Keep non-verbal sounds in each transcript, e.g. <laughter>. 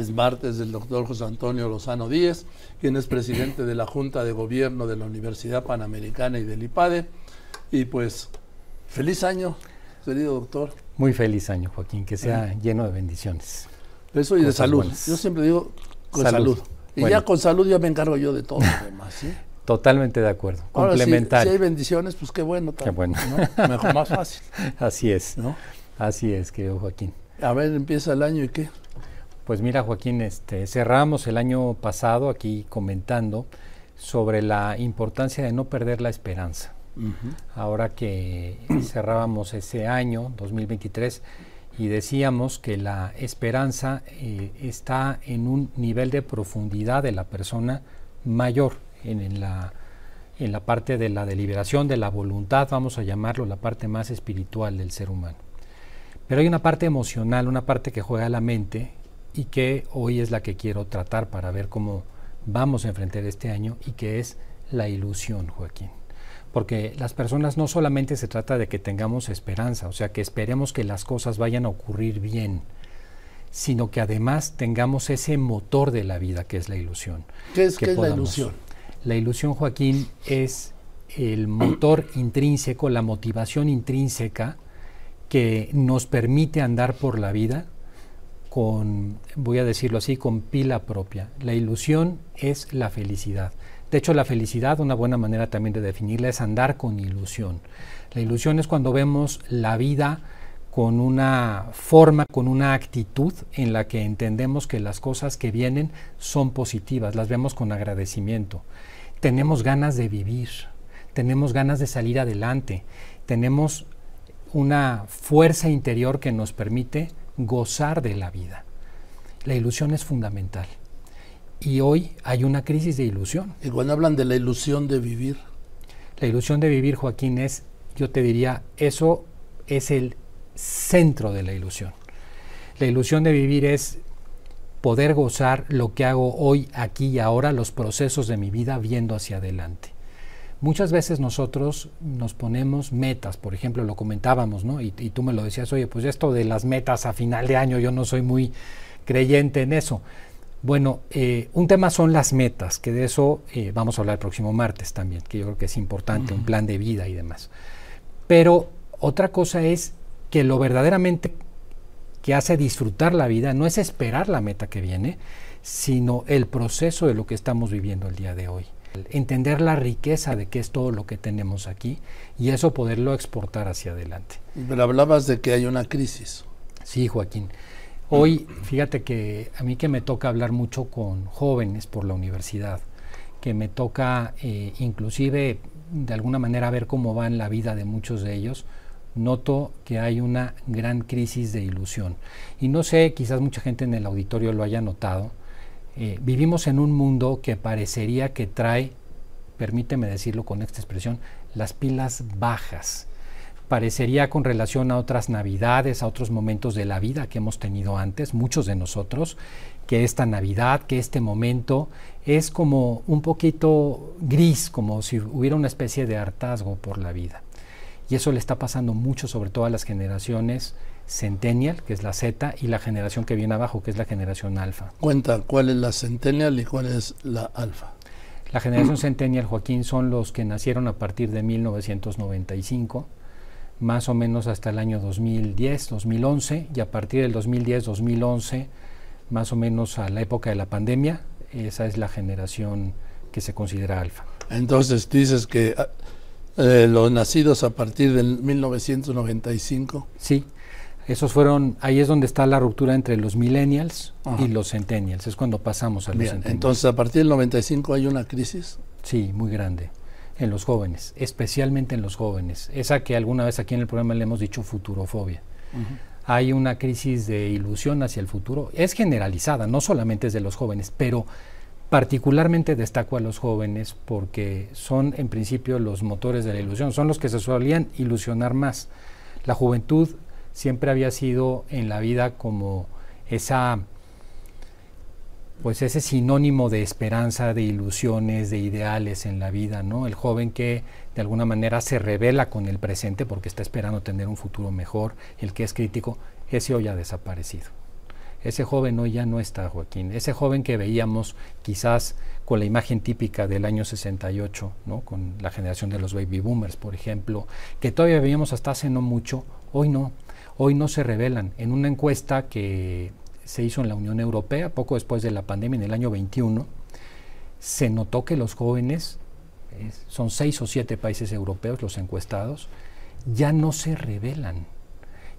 Es martes del doctor José Antonio Lozano Díez, quien es presidente de la Junta de Gobierno de la Universidad Panamericana y del IPADE. Y pues, feliz año, querido doctor. Muy feliz año, Joaquín, que sea lleno de bendiciones. Eso y de salud. Yo siempre digo con salud. Y ya con salud ya me encargo yo de todo lo demás. ¿sí? Totalmente de acuerdo. Complementar. Si, hay bendiciones, pues qué bueno. qué bueno. Mejor, más fácil. <laughs> Así es. ¿no? Así es, querido Joaquín. A ver, empieza el año y qué. Pues mira, Joaquín, este, cerramos el año pasado aquí comentando sobre la importancia de no perder la esperanza. Ahora que cerrábamos ese año, 2023, y decíamos que la esperanza eh, está en un nivel de profundidad de la persona mayor, en, la, en la parte de la deliberación, de la voluntad, vamos a llamarlo la parte más espiritual del ser humano. Pero hay una parte emocional, una parte que juega la mente y que hoy es la que quiero tratar para ver cómo vamos a enfrentar este año y que es la ilusión, Joaquín porque las personas no solamente se trata de que tengamos esperanza, o sea, que esperemos que las cosas vayan a ocurrir bien, sino que además tengamos ese motor de la vida que es la ilusión. ¿Qué es, la ilusión? La ilusión, Joaquín, es el motor intrínseco, la motivación intrínseca que nos permite andar por la vida con, voy a decirlo así, con pila propia. La ilusión es la felicidad. De hecho, la felicidad, una buena manera también de definirla, es andar con ilusión. La ilusión es cuando vemos la vida con una forma, con una actitud en la que entendemos que las cosas que vienen son positivas, las vemos con agradecimiento. Tenemos ganas de vivir, tenemos ganas de salir adelante, tenemos una fuerza interior que nos permite gozar de la vida. La ilusión es fundamental. Y hoy hay una crisis de ilusión. Y cuando hablan de la ilusión de vivir. La ilusión de vivir, Joaquín, es, yo te diría, eso es el centro de la ilusión. La ilusión de vivir es poder gozar lo que hago hoy, aquí y ahora, los procesos de mi vida viendo hacia adelante. Muchas veces nosotros nos ponemos metas, por ejemplo, lo comentábamos, ¿no? Y, y, tú me lo decías, oye, pues esto de las metas a final de año, yo no soy muy creyente en eso. Bueno, eh, un tema son las metas, que de eso eh, vamos a hablar el próximo martes también, que yo creo que es importante, un plan de vida y demás. Pero otra cosa es que lo verdaderamente que hace disfrutar la vida no es esperar la meta que viene, sino el proceso de lo que estamos viviendo el día de hoy. Entender la riqueza de qué es todo lo que tenemos aquí y eso poderlo exportar hacia adelante. Pero hablabas de que hay una crisis. Sí, Joaquín. Hoy, fíjate que a mí que me toca hablar mucho con jóvenes por la universidad, que me toca eh, inclusive de alguna manera ver cómo va en la vida de muchos de ellos, noto que hay una gran crisis de ilusión. Y no sé, quizás mucha gente en el auditorio lo haya notado, eh, vivimos en un mundo que parecería que trae, permíteme decirlo con esta expresión, las pilas bajas parecería con relación a otras navidades, a otros momentos de la vida que hemos tenido antes, muchos de nosotros, que esta Navidad, que este momento es como un poquito gris, como si hubiera una especie de hartazgo por la vida. Y eso le está pasando mucho, sobre todo a las generaciones Centennial, que es la Z, y la generación que viene abajo, que es la generación Alfa. Cuenta, ¿cuál es la Centennial y cuál es la Alfa? La generación Centennial, Joaquín, son los que nacieron a partir de 1995 más o menos hasta el año 2010, 2011, y a partir del 2010, 2011, más o menos a la época de la pandemia, esa es la generación que se considera alfa. Entonces dices que ah, eh, los nacidos a partir del 1995. Sí, esos fueron, ahí es donde está la ruptura entre los millennials y los centennials, es cuando pasamos a los centennials. Entonces a partir del 95 hay una crisis. Sí, muy grande en los jóvenes, especialmente en los jóvenes. Esa que alguna vez aquí en el programa le hemos dicho futurofobia. Hay una crisis de ilusión hacia el futuro. Es generalizada, no solamente es de los jóvenes, pero particularmente destaco a los jóvenes porque son en principio los motores de la ilusión, son los que se solían ilusionar más. La juventud siempre había sido en la vida como esa pues ese sinónimo de esperanza, de ilusiones, de ideales en la vida, ¿no? El joven que de alguna manera se revela con el presente porque está esperando tener un futuro mejor, el que es crítico, ese hoy ha desaparecido. Ese joven hoy ya no está, Joaquín. Ese joven que veíamos quizás con la imagen típica del año 68, ¿no? con la generación de los baby boomers, por ejemplo, que todavía veíamos hasta hace no mucho, hoy no. Hoy no se revelan. En una encuesta que se hizo en la Unión Europea, poco después de la pandemia, en el año 21, se notó que los jóvenes, son seis o siete países europeos los encuestados, ya no se revelan,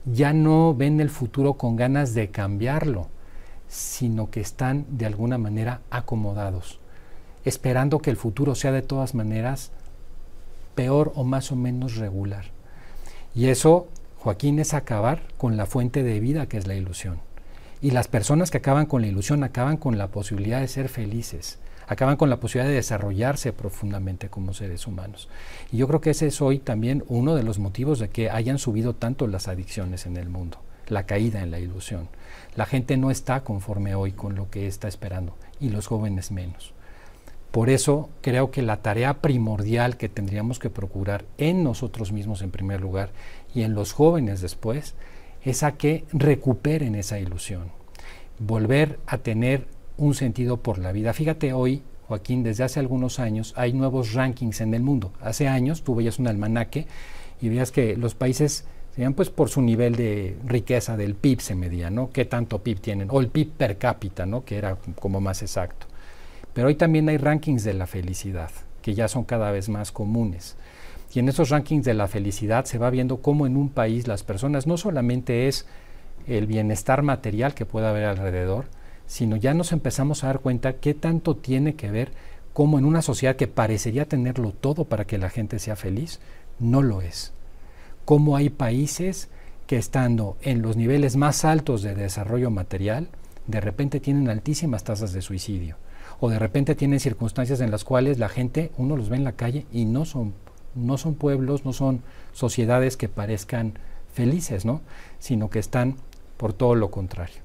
ya no ven el futuro con ganas de cambiarlo, sino que están de alguna manera acomodados, esperando que el futuro sea de todas maneras peor o más o menos regular. Y eso, Joaquín, es acabar con la fuente de vida que es la ilusión. Y las personas que acaban con la ilusión acaban con la posibilidad de ser felices acaban con la posibilidad de desarrollarse profundamente como seres humanos. Y yo creo que ese es hoy también uno de los motivos de que hayan subido tanto las adicciones en el mundo, la caída en la ilusión. La gente no está conforme hoy con lo que está esperando y los jóvenes menos. Por eso creo que la tarea primordial que tendríamos que procurar en nosotros mismos en primer lugar y en los jóvenes después es a que recuperen esa ilusión, volver a tener un sentido por la vida. Fíjate hoy, Joaquín, desde hace algunos años hay nuevos rankings en el mundo. Hace años tú veías un almanaque y veías que los países se pues por su nivel de riqueza del PIB se medía, ¿no? ¿Qué tanto PIB tienen? O el PIB per cápita, ¿no? Que era como más exacto. Pero hoy también hay rankings de la felicidad, que ya son cada vez más comunes. Y en esos rankings de la felicidad se va viendo cómo en un país las personas no solamente es el bienestar material que pueda haber alrededor, sino ya nos empezamos a dar cuenta qué tanto tiene que ver cómo en una sociedad que parecería tenerlo todo para que la gente sea feliz, no lo es. Cómo hay países que estando en los niveles más altos de desarrollo material, de repente tienen altísimas tasas de suicidio. O de repente tienen circunstancias en las cuales la gente, uno los ve en la calle y no son, no son pueblos, no son sociedades que parezcan felices, ¿no? Sino que están por todo lo contrario.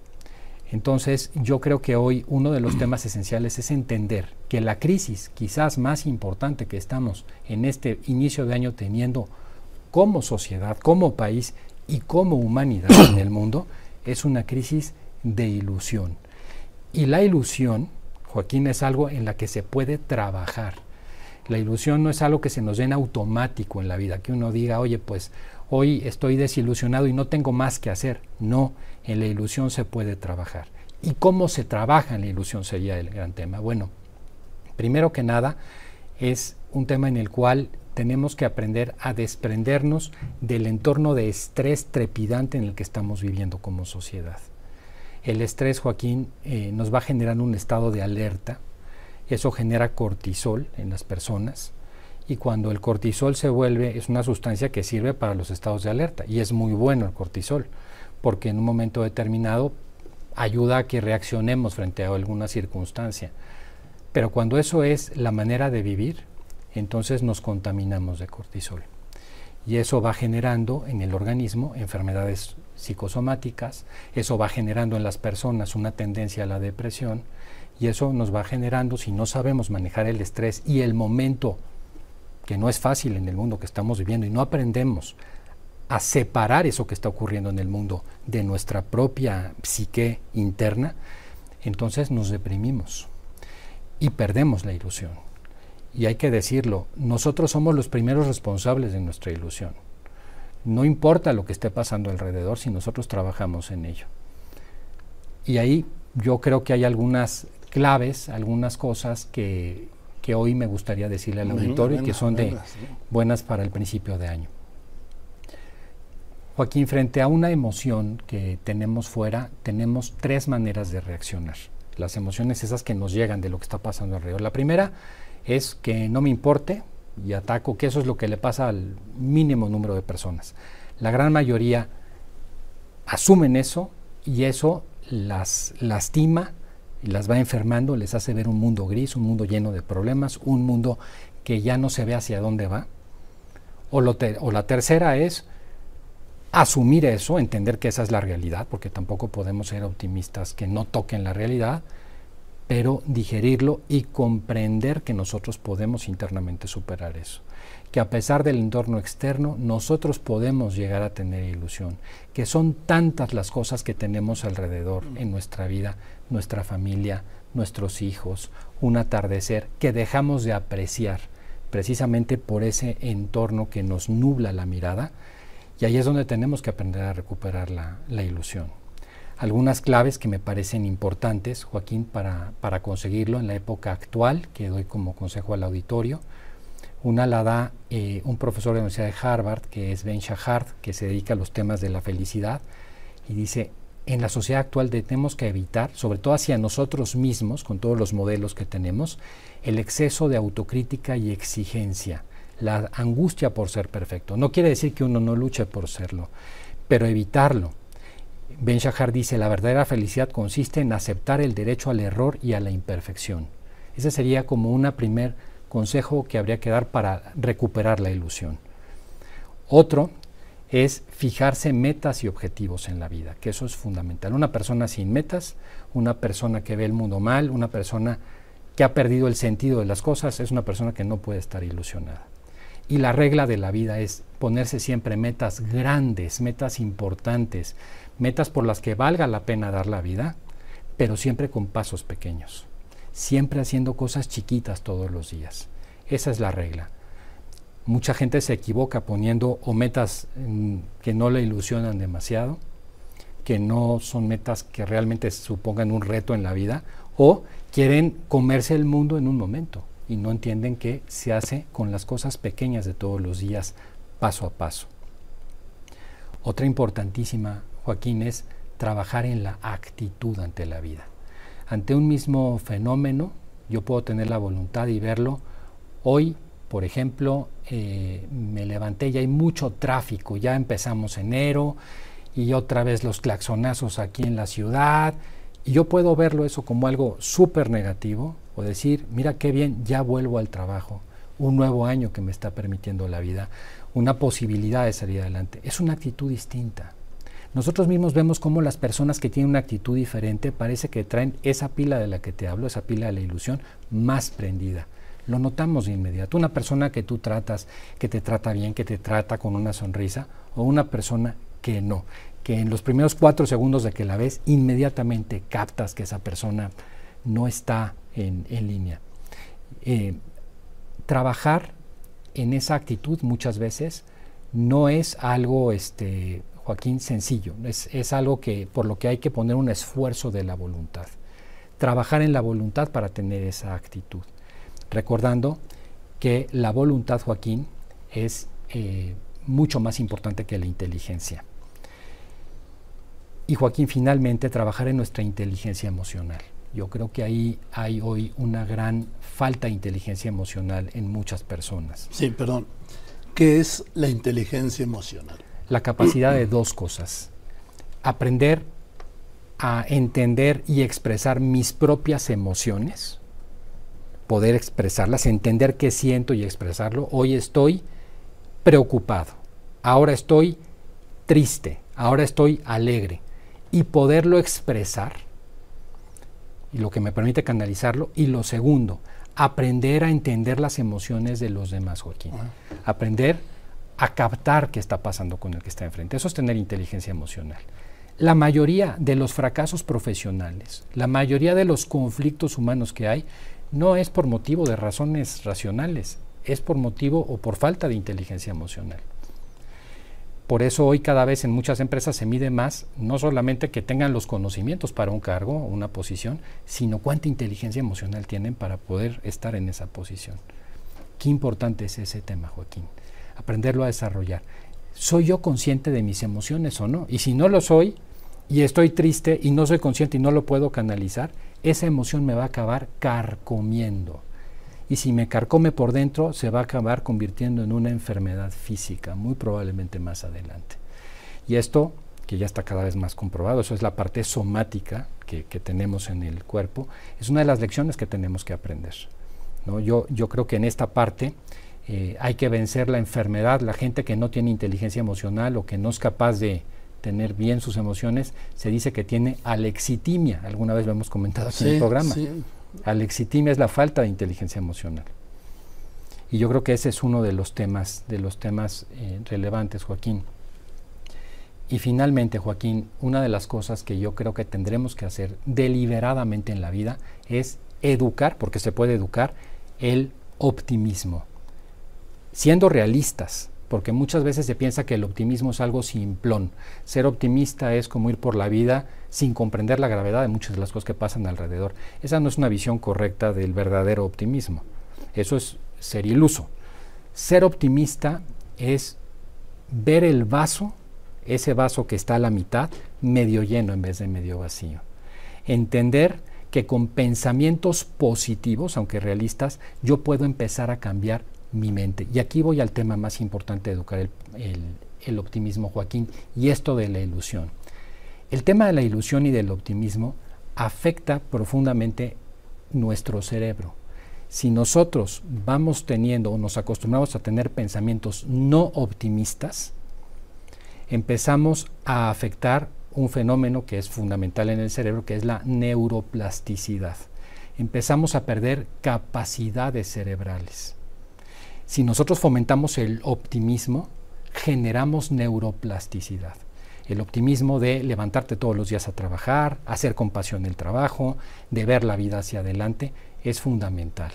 Entonces, yo creo que hoy uno de los temas esenciales es entender que la crisis quizás más importante que estamos en este inicio de año teniendo como sociedad, como país y como humanidad en el mundo es una crisis de ilusión. Y la ilusión, Joaquín, es algo en la que se puede trabajar. La ilusión no es algo que se nos den automático en la vida, que uno diga, oye, pues hoy estoy desilusionado y no tengo más que hacer. No, en la ilusión se puede trabajar. ¿Y cómo se trabaja en la ilusión sería el gran tema? Bueno, primero que nada es un tema en el cual tenemos que aprender a desprendernos del entorno de estrés trepidante en el que estamos viviendo como sociedad. El estrés, Joaquín, eh, nos va generando un estado de alerta, eso genera cortisol en las personas, y cuando el cortisol se vuelve, es una sustancia que sirve para los estados de alerta, y es muy bueno el cortisol porque en un momento determinado ayuda a que reaccionemos frente a alguna circunstancia. Pero cuando eso es la manera de vivir, entonces nos contaminamos de cortisol. Y eso va generando en el organismo enfermedades psicosomáticas, eso va generando en las personas una tendencia a la depresión y eso nos va generando, si no sabemos manejar el estrés y el momento, que no es fácil en el mundo que estamos viviendo y no aprendemos a separar eso que está ocurriendo en el mundo de nuestra propia psique interna, entonces nos deprimimos y perdemos la ilusión. Y hay que decirlo, nosotros somos los primeros responsables de nuestra ilusión. No importa lo que esté pasando alrededor si nosotros trabajamos en ello. Y ahí yo creo que hay algunas claves, algunas cosas que, hoy me gustaría decirle al auditorio y que son de buenas para el principio de año. Joaquín, frente a una emoción que tenemos fuera, tenemos tres maneras de reaccionar. Las emociones esas que nos llegan de lo que está pasando alrededor. La primera es que no me importe y ataco, que eso es lo que le pasa al mínimo número de personas. La gran mayoría asumen eso y eso las lastima y las va enfermando, les hace ver un mundo gris, un mundo lleno de problemas, un mundo que ya no se ve hacia dónde va. O, o la tercera es asumir eso, entender que esa es la realidad, porque tampoco podemos ser optimistas que no toquen la realidad, pero digerirlo y comprender que nosotros podemos internamente superar eso. que a pesar del entorno externo, nosotros podemos llegar a tener ilusión, que son tantas las cosas que tenemos alrededor en nuestra vida, nuestra familia, nuestros hijos, un atardecer, que dejamos de apreciar precisamente por ese entorno que nos nubla la mirada, y ahí es donde tenemos que aprender a recuperar la, ilusión. Algunas claves que me parecen importantes, Joaquín, para, para conseguirlo en la época actual, que doy como consejo al auditorio, una la da eh, un profesor de la Universidad de Harvard, que es Ben Shahar, que se dedica a los temas de la felicidad, y dice, en la sociedad actual tenemos que evitar, sobre todo hacia nosotros mismos, con todos los modelos que tenemos, el exceso de autocrítica y exigencia, la angustia por ser perfecto. No quiere decir que uno no luche por serlo, pero evitarlo. Ben Shahar dice, la verdadera felicidad consiste en aceptar el derecho al error y a la imperfección. Esa sería como una primera consejo que habría que dar para recuperar la ilusión. Otro es fijarse metas y objetivos en la vida, que eso es fundamental. Una persona sin metas, una persona que ve el mundo mal, una persona que ha perdido el sentido de las cosas, es una persona que no puede estar ilusionada. Y la regla de la vida es ponerse siempre metas grandes, metas importantes, metas por las que valga la pena dar la vida, pero siempre con pasos pequeños siempre haciendo cosas chiquitas todos los días. Esa es la regla. Mucha gente se equivoca poniendo o metas mm, que no le ilusionan demasiado, que no son metas que realmente supongan un reto en la vida, o quieren comerse el mundo en un momento y no entienden que se hace con las cosas pequeñas de todos los días, paso a paso. Otra importantísima, Joaquín, es trabajar en la actitud ante la vida ante un mismo fenómeno, yo puedo tener la voluntad y verlo. Hoy, por ejemplo, eh, me levanté y hay mucho tráfico, ya empezamos enero y otra vez los claxonazos aquí en la ciudad, y yo puedo verlo eso como algo súper negativo o decir, mira qué bien, ya vuelvo al trabajo, un nuevo año que me está permitiendo la vida, una posibilidad de salir adelante. Es una actitud distinta. Nosotros mismos vemos cómo las personas que tienen una actitud diferente parece que traen esa pila de la que te hablo, esa pila de la ilusión, más prendida. Lo notamos de inmediato. Una persona que tú tratas, que te trata bien, que te trata con una sonrisa, o una persona que no, que en los primeros cuatro segundos de que la ves, inmediatamente captas que esa persona no está en, línea. Eh, trabajar en esa actitud muchas veces no es algo este, Joaquín, sencillo. Es, algo que por lo que hay que poner un esfuerzo de la voluntad. Trabajar en la voluntad para tener esa actitud. Recordando que la voluntad, Joaquín, es eh, mucho más importante que la inteligencia. Y Joaquín, finalmente, trabajar en nuestra inteligencia emocional. Yo creo que ahí hay hoy una gran falta de inteligencia emocional en muchas personas. Sí, perdón. ¿Qué es la inteligencia emocional? la capacidad de dos cosas. Aprender a entender y expresar mis propias emociones, poder expresarlas, entender qué siento y expresarlo. Hoy estoy preocupado, ahora estoy triste, ahora estoy alegre y poderlo expresar y lo que me permite canalizarlo. Y lo segundo, aprender a entender las emociones de los demás, Joaquín. Aprender a captar qué está pasando con el que está enfrente. Eso es tener inteligencia emocional. La mayoría de los fracasos profesionales, la mayoría de los conflictos humanos que hay, no es por motivo de razones racionales, es por motivo o por falta de inteligencia emocional. Por eso hoy cada vez en muchas empresas se mide más no solamente que tengan los conocimientos para un cargo o una posición, sino cuánta inteligencia emocional tienen para poder estar en esa posición. Qué importante es ese tema, Joaquín aprenderlo a desarrollar. ¿Soy yo consciente de mis emociones o no? Y si no lo soy y estoy triste y no soy consciente y no lo puedo canalizar, esa emoción me va a acabar carcomiendo. Y si me carcome por dentro, se va a acabar convirtiendo en una enfermedad física, muy probablemente más adelante. Y esto, que ya está cada vez más comprobado, eso es la parte somática que, tenemos en el cuerpo, es una de las lecciones que tenemos que aprender. ¿no? Yo, yo creo que en esta parte eh, hay que vencer la enfermedad, la gente que no tiene inteligencia emocional o que no es capaz de tener bien sus emociones, se dice que tiene alexitimia, alguna vez lo hemos comentado aquí en el programa. Alexitimia es la falta de inteligencia emocional. Y yo creo que ese es uno de los temas, de los temas eh, relevantes, Joaquín. Y finalmente, Joaquín, una de las cosas que yo creo que tendremos que hacer deliberadamente en la vida es educar, porque se puede educar, el optimismo. Siendo realistas, porque muchas veces se piensa que el optimismo es algo simplón. Ser optimista es como ir por la vida sin comprender la gravedad de muchas de las cosas que pasan alrededor. Esa no es una visión correcta del verdadero optimismo. Eso es ser iluso. Ser optimista es ver el vaso, ese vaso que está a la mitad, medio lleno en vez de medio vacío. Entender que con pensamientos positivos, aunque realistas, yo puedo empezar a cambiar Y aquí voy al tema más importante de educar el, optimismo, Joaquín, y esto de la ilusión. El tema de la ilusión y del optimismo afecta profundamente nuestro cerebro. Si nosotros vamos teniendo o nos acostumbramos a tener pensamientos no optimistas, empezamos a afectar un fenómeno que es fundamental en el cerebro, que es la neuroplasticidad. Empezamos a perder capacidades cerebrales. Si nosotros fomentamos el optimismo, generamos neuroplasticidad. El optimismo de levantarte todos los días a trabajar, hacer compasión el trabajo, de ver la vida hacia adelante, es fundamental.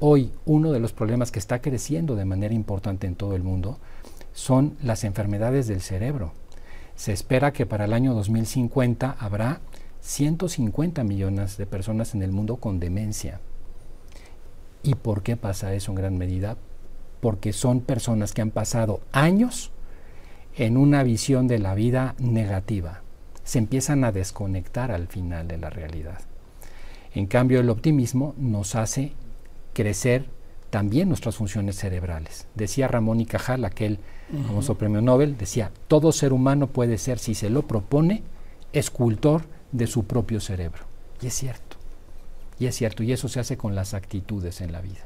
Hoy uno de los problemas que está creciendo de manera importante en todo el mundo son las enfermedades del cerebro. Se espera que para el año 2050 habrá 150 millones de personas en el mundo con demencia. ¿Y por qué pasa eso en gran medida? Porque son personas que han pasado años en una visión de la vida negativa. Se empiezan a desconectar al final de la realidad. En cambio, el optimismo nos hace crecer también nuestras funciones cerebrales. Decía Ramón y Cajal, aquel famoso premio Nobel, decía, todo ser humano puede ser, si se lo propone, escultor de su propio cerebro. Y es cierto. Y es cierto, y eso se hace con las actitudes en la vida.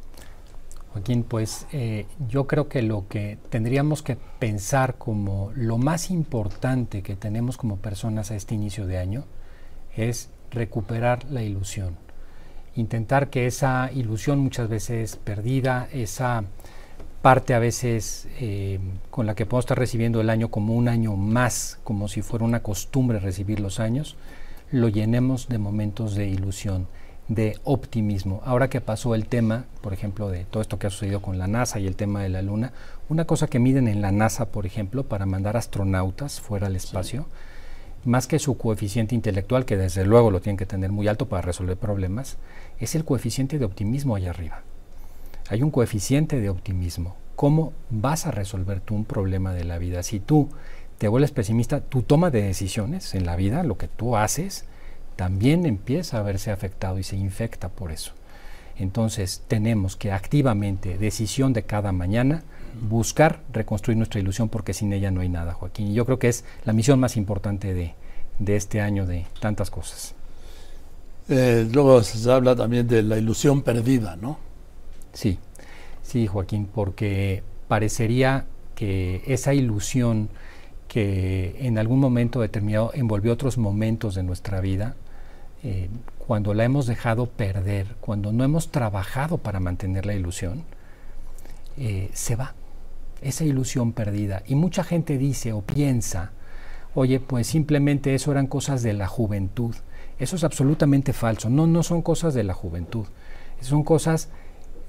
Joaquín, pues eh, yo creo que lo que tendríamos que pensar como lo más importante que tenemos como personas a este inicio de año es recuperar la ilusión. Intentar que esa ilusión muchas veces perdida, esa parte a veces eh, con la que podemos estar recibiendo el año como un año más, como si fuera una costumbre recibir los años, lo llenemos de momentos de ilusión de optimismo. Ahora que pasó el tema, por ejemplo, de todo esto que ha sucedido con la NASA y el tema de la Luna, una cosa que miden en la NASA, por ejemplo, para mandar astronautas fuera al espacio, más que su coeficiente intelectual, que desde luego lo tienen que tener muy alto para resolver problemas, es el coeficiente de optimismo allá arriba. Hay un coeficiente de optimismo. ¿Cómo vas a resolver tú un problema de la vida? Si tú te vuelves pesimista, tu toma de decisiones en la vida, lo que tú haces, también empieza a verse afectado y se infecta por eso. Entonces tenemos que activamente, decisión de cada mañana, buscar reconstruir nuestra ilusión porque sin ella no hay nada, Joaquín. Y yo creo que es la misión más importante de, este año de tantas cosas. Eh, luego se habla también de la ilusión perdida, ¿no? Sí, sí, Joaquín, porque parecería que esa ilusión que en algún momento determinado envolvió otros momentos de nuestra vida, eh, cuando la hemos dejado perder, cuando no hemos trabajado para mantener la ilusión, eh, se va esa ilusión perdida. Y mucha gente dice o piensa, oye, pues simplemente eso eran cosas de la juventud. Eso es absolutamente falso. No, no son cosas de la juventud. Son cosas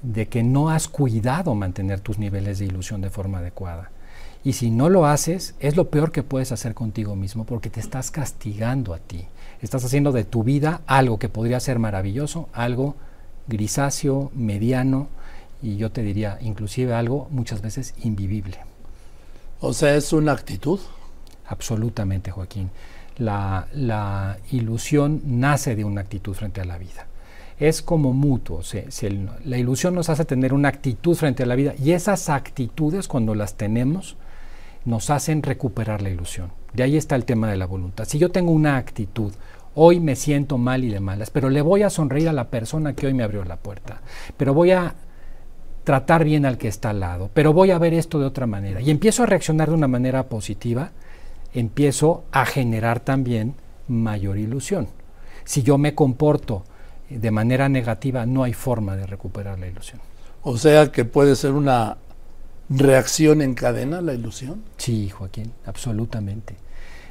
de que no has cuidado mantener tus niveles de ilusión de forma adecuada. Y si no lo haces, es lo peor que puedes hacer contigo mismo porque te estás castigando a ti. Estás haciendo de tu vida algo que podría ser maravilloso, algo grisáceo, mediano y yo te diría inclusive algo muchas veces invivible. O sea, es una actitud. Absolutamente, Joaquín. La, la ilusión nace de una actitud frente a la vida. Es como mutuo. la ilusión nos hace tener una actitud frente a la vida y esas actitudes cuando las tenemos nos hacen recuperar la ilusión. De ahí está el tema de la voluntad. Si yo tengo una actitud, hoy me siento mal y de malas, pero le voy a sonreír a la persona que hoy me abrió la puerta, pero voy a tratar bien al que está al lado, pero voy a ver esto de otra manera y empiezo a reaccionar de una manera positiva, empiezo a generar también mayor ilusión. Si yo me comporto de manera negativa, no hay forma de recuperar la ilusión. O sea que puede ser una reacción en cadena la ilusión. Sí, Joaquín, absolutamente.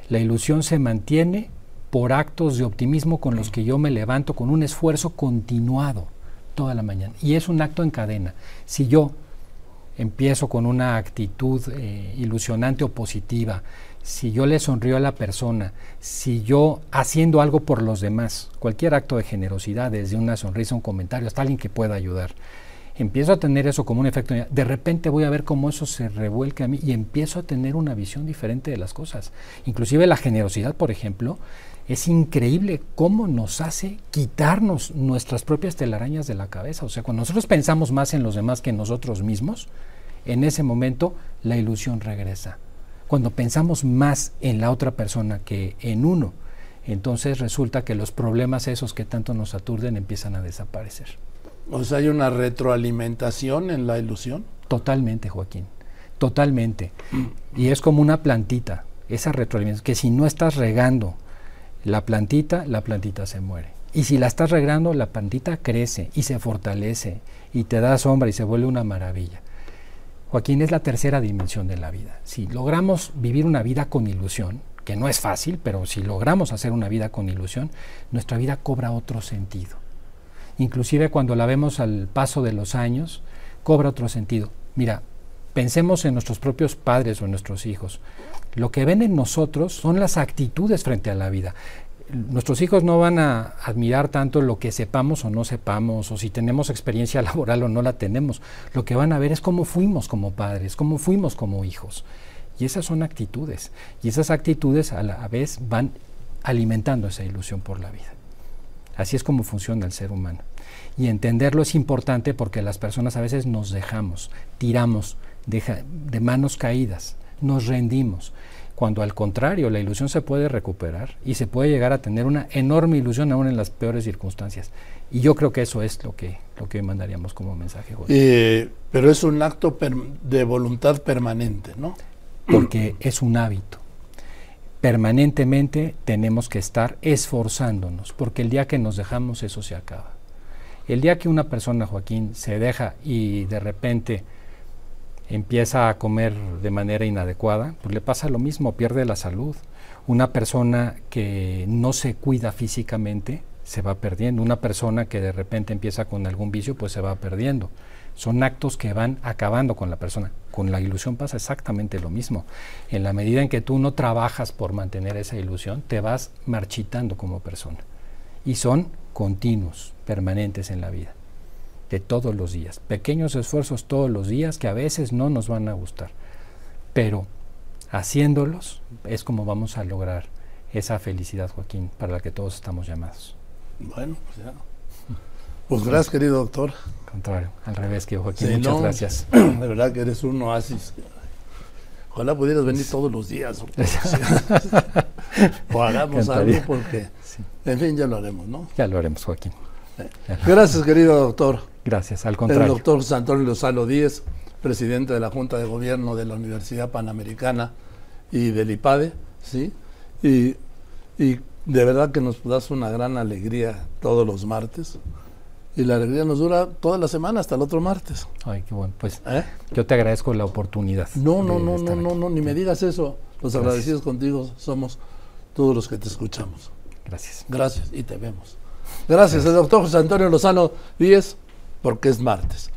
La ilusión se mantiene por actos de optimismo con los que yo me levanto con un esfuerzo continuado toda la mañana. Y es un acto en cadena. Si yo empiezo con una actitud eh, ilusionante o positiva, si yo le sonrío a la persona, si yo haciendo algo por los demás, cualquier acto de generosidad, desde una sonrisa, un comentario, hasta alguien que pueda ayudar, empiezo a tener eso como un efecto, de repente voy a ver cómo eso se revuelca a mí y empiezo a tener una visión diferente de las cosas. Inclusive la generosidad, por ejemplo, es increíble cómo nos hace quitarnos nuestras propias telarañas de la cabeza. O sea, cuando nosotros pensamos más en los demás que en nosotros mismos, en ese momento la ilusión regresa. Cuando pensamos más en la otra persona que en uno, entonces resulta que los problemas esos que tanto nos aturden empiezan a desaparecer. O sea, hay una retroalimentación en la ilusión. Totalmente, Joaquín. Totalmente. Y es como una plantita, esa retroalimentación, que si no estás regando, la plantita, la plantita se muere. Y si la estás regando, la plantita crece y se fortalece y te da sombra y se vuelve una maravilla. Joaquín, es la tercera dimensión de la vida. Si logramos vivir una vida con ilusión, que no es fácil, pero si logramos hacer una vida con ilusión, nuestra vida cobra otro sentido. Inclusive cuando la vemos al paso de los años, cobra otro sentido. Mira, pensemos en nuestros propios padres o en nuestros hijos. Lo que ven en nosotros son las actitudes frente a la vida. Nuestros hijos no van a admirar tanto lo que sepamos o no sepamos, o si tenemos experiencia <laughs> laboral o no la tenemos. Lo que van a ver es cómo fuimos como padres, cómo fuimos como hijos. Y esas son actitudes. Y esas actitudes a la vez van alimentando esa ilusión por la vida. Así es como funciona el ser humano. Y entenderlo es importante porque las personas a veces nos dejamos, tiramos de manos caídas nos rendimos. Cuando al contrario, la ilusión se puede recuperar y se puede llegar a tener una enorme ilusión aún en las peores circunstancias. Y yo creo que eso es lo que, lo que mandaríamos como mensaje. Eh, pero es un acto de voluntad permanente, ¿no? Porque es un hábito. Permanentemente tenemos que estar esforzándonos, porque el día que nos dejamos eso se acaba. El día que una persona, Joaquín, se deja y de repente empieza a comer de manera inadecuada, pues le pasa lo mismo, pierde la salud. Una persona que no se cuida físicamente se va perdiendo. Una persona que de repente empieza con algún vicio, pues se va perdiendo. Son actos que van acabando con la persona. Con la ilusión pasa exactamente lo mismo. En la medida en que tú no trabajas por mantener esa ilusión, te vas marchitando como persona. Y son continuos, permanentes en la vida de todos los días, pequeños esfuerzos todos los días que a veces no nos van a gustar, pero haciéndolos es como vamos a lograr esa felicidad, Joaquín, para la que todos estamos llamados. Bueno, pues ya. Pues gracias, querido doctor. Contrario, al revés, que Joaquín, muchas gracias. <clears throat> De verdad que eres un oasis. Ojalá pudieras venir todos los días. <laughs> <laughs> o hagamos algo porque, en fin, ya lo haremos, ¿no? Ya lo haremos, Joaquín. Gracias, querido doctor. Gracias, al contrario. El doctor José Antonio Lozano Díez, presidente de la Junta de Gobierno de la Universidad Panamericana y del IPADE, ¿sí? Y, y de verdad que nos das una gran alegría todos los martes. Y la alegría nos dura toda la semana hasta el otro martes. Ay, qué bueno. Pues ¿Eh? yo te agradezco la oportunidad. No, no, no, no, no, no, ni me digas eso. Los agradecidos contigo somos todos los que te escuchamos. Gracias. Gracias y te vemos. Gracias, el doctor José Antonio Lozano Díez, porque es martes.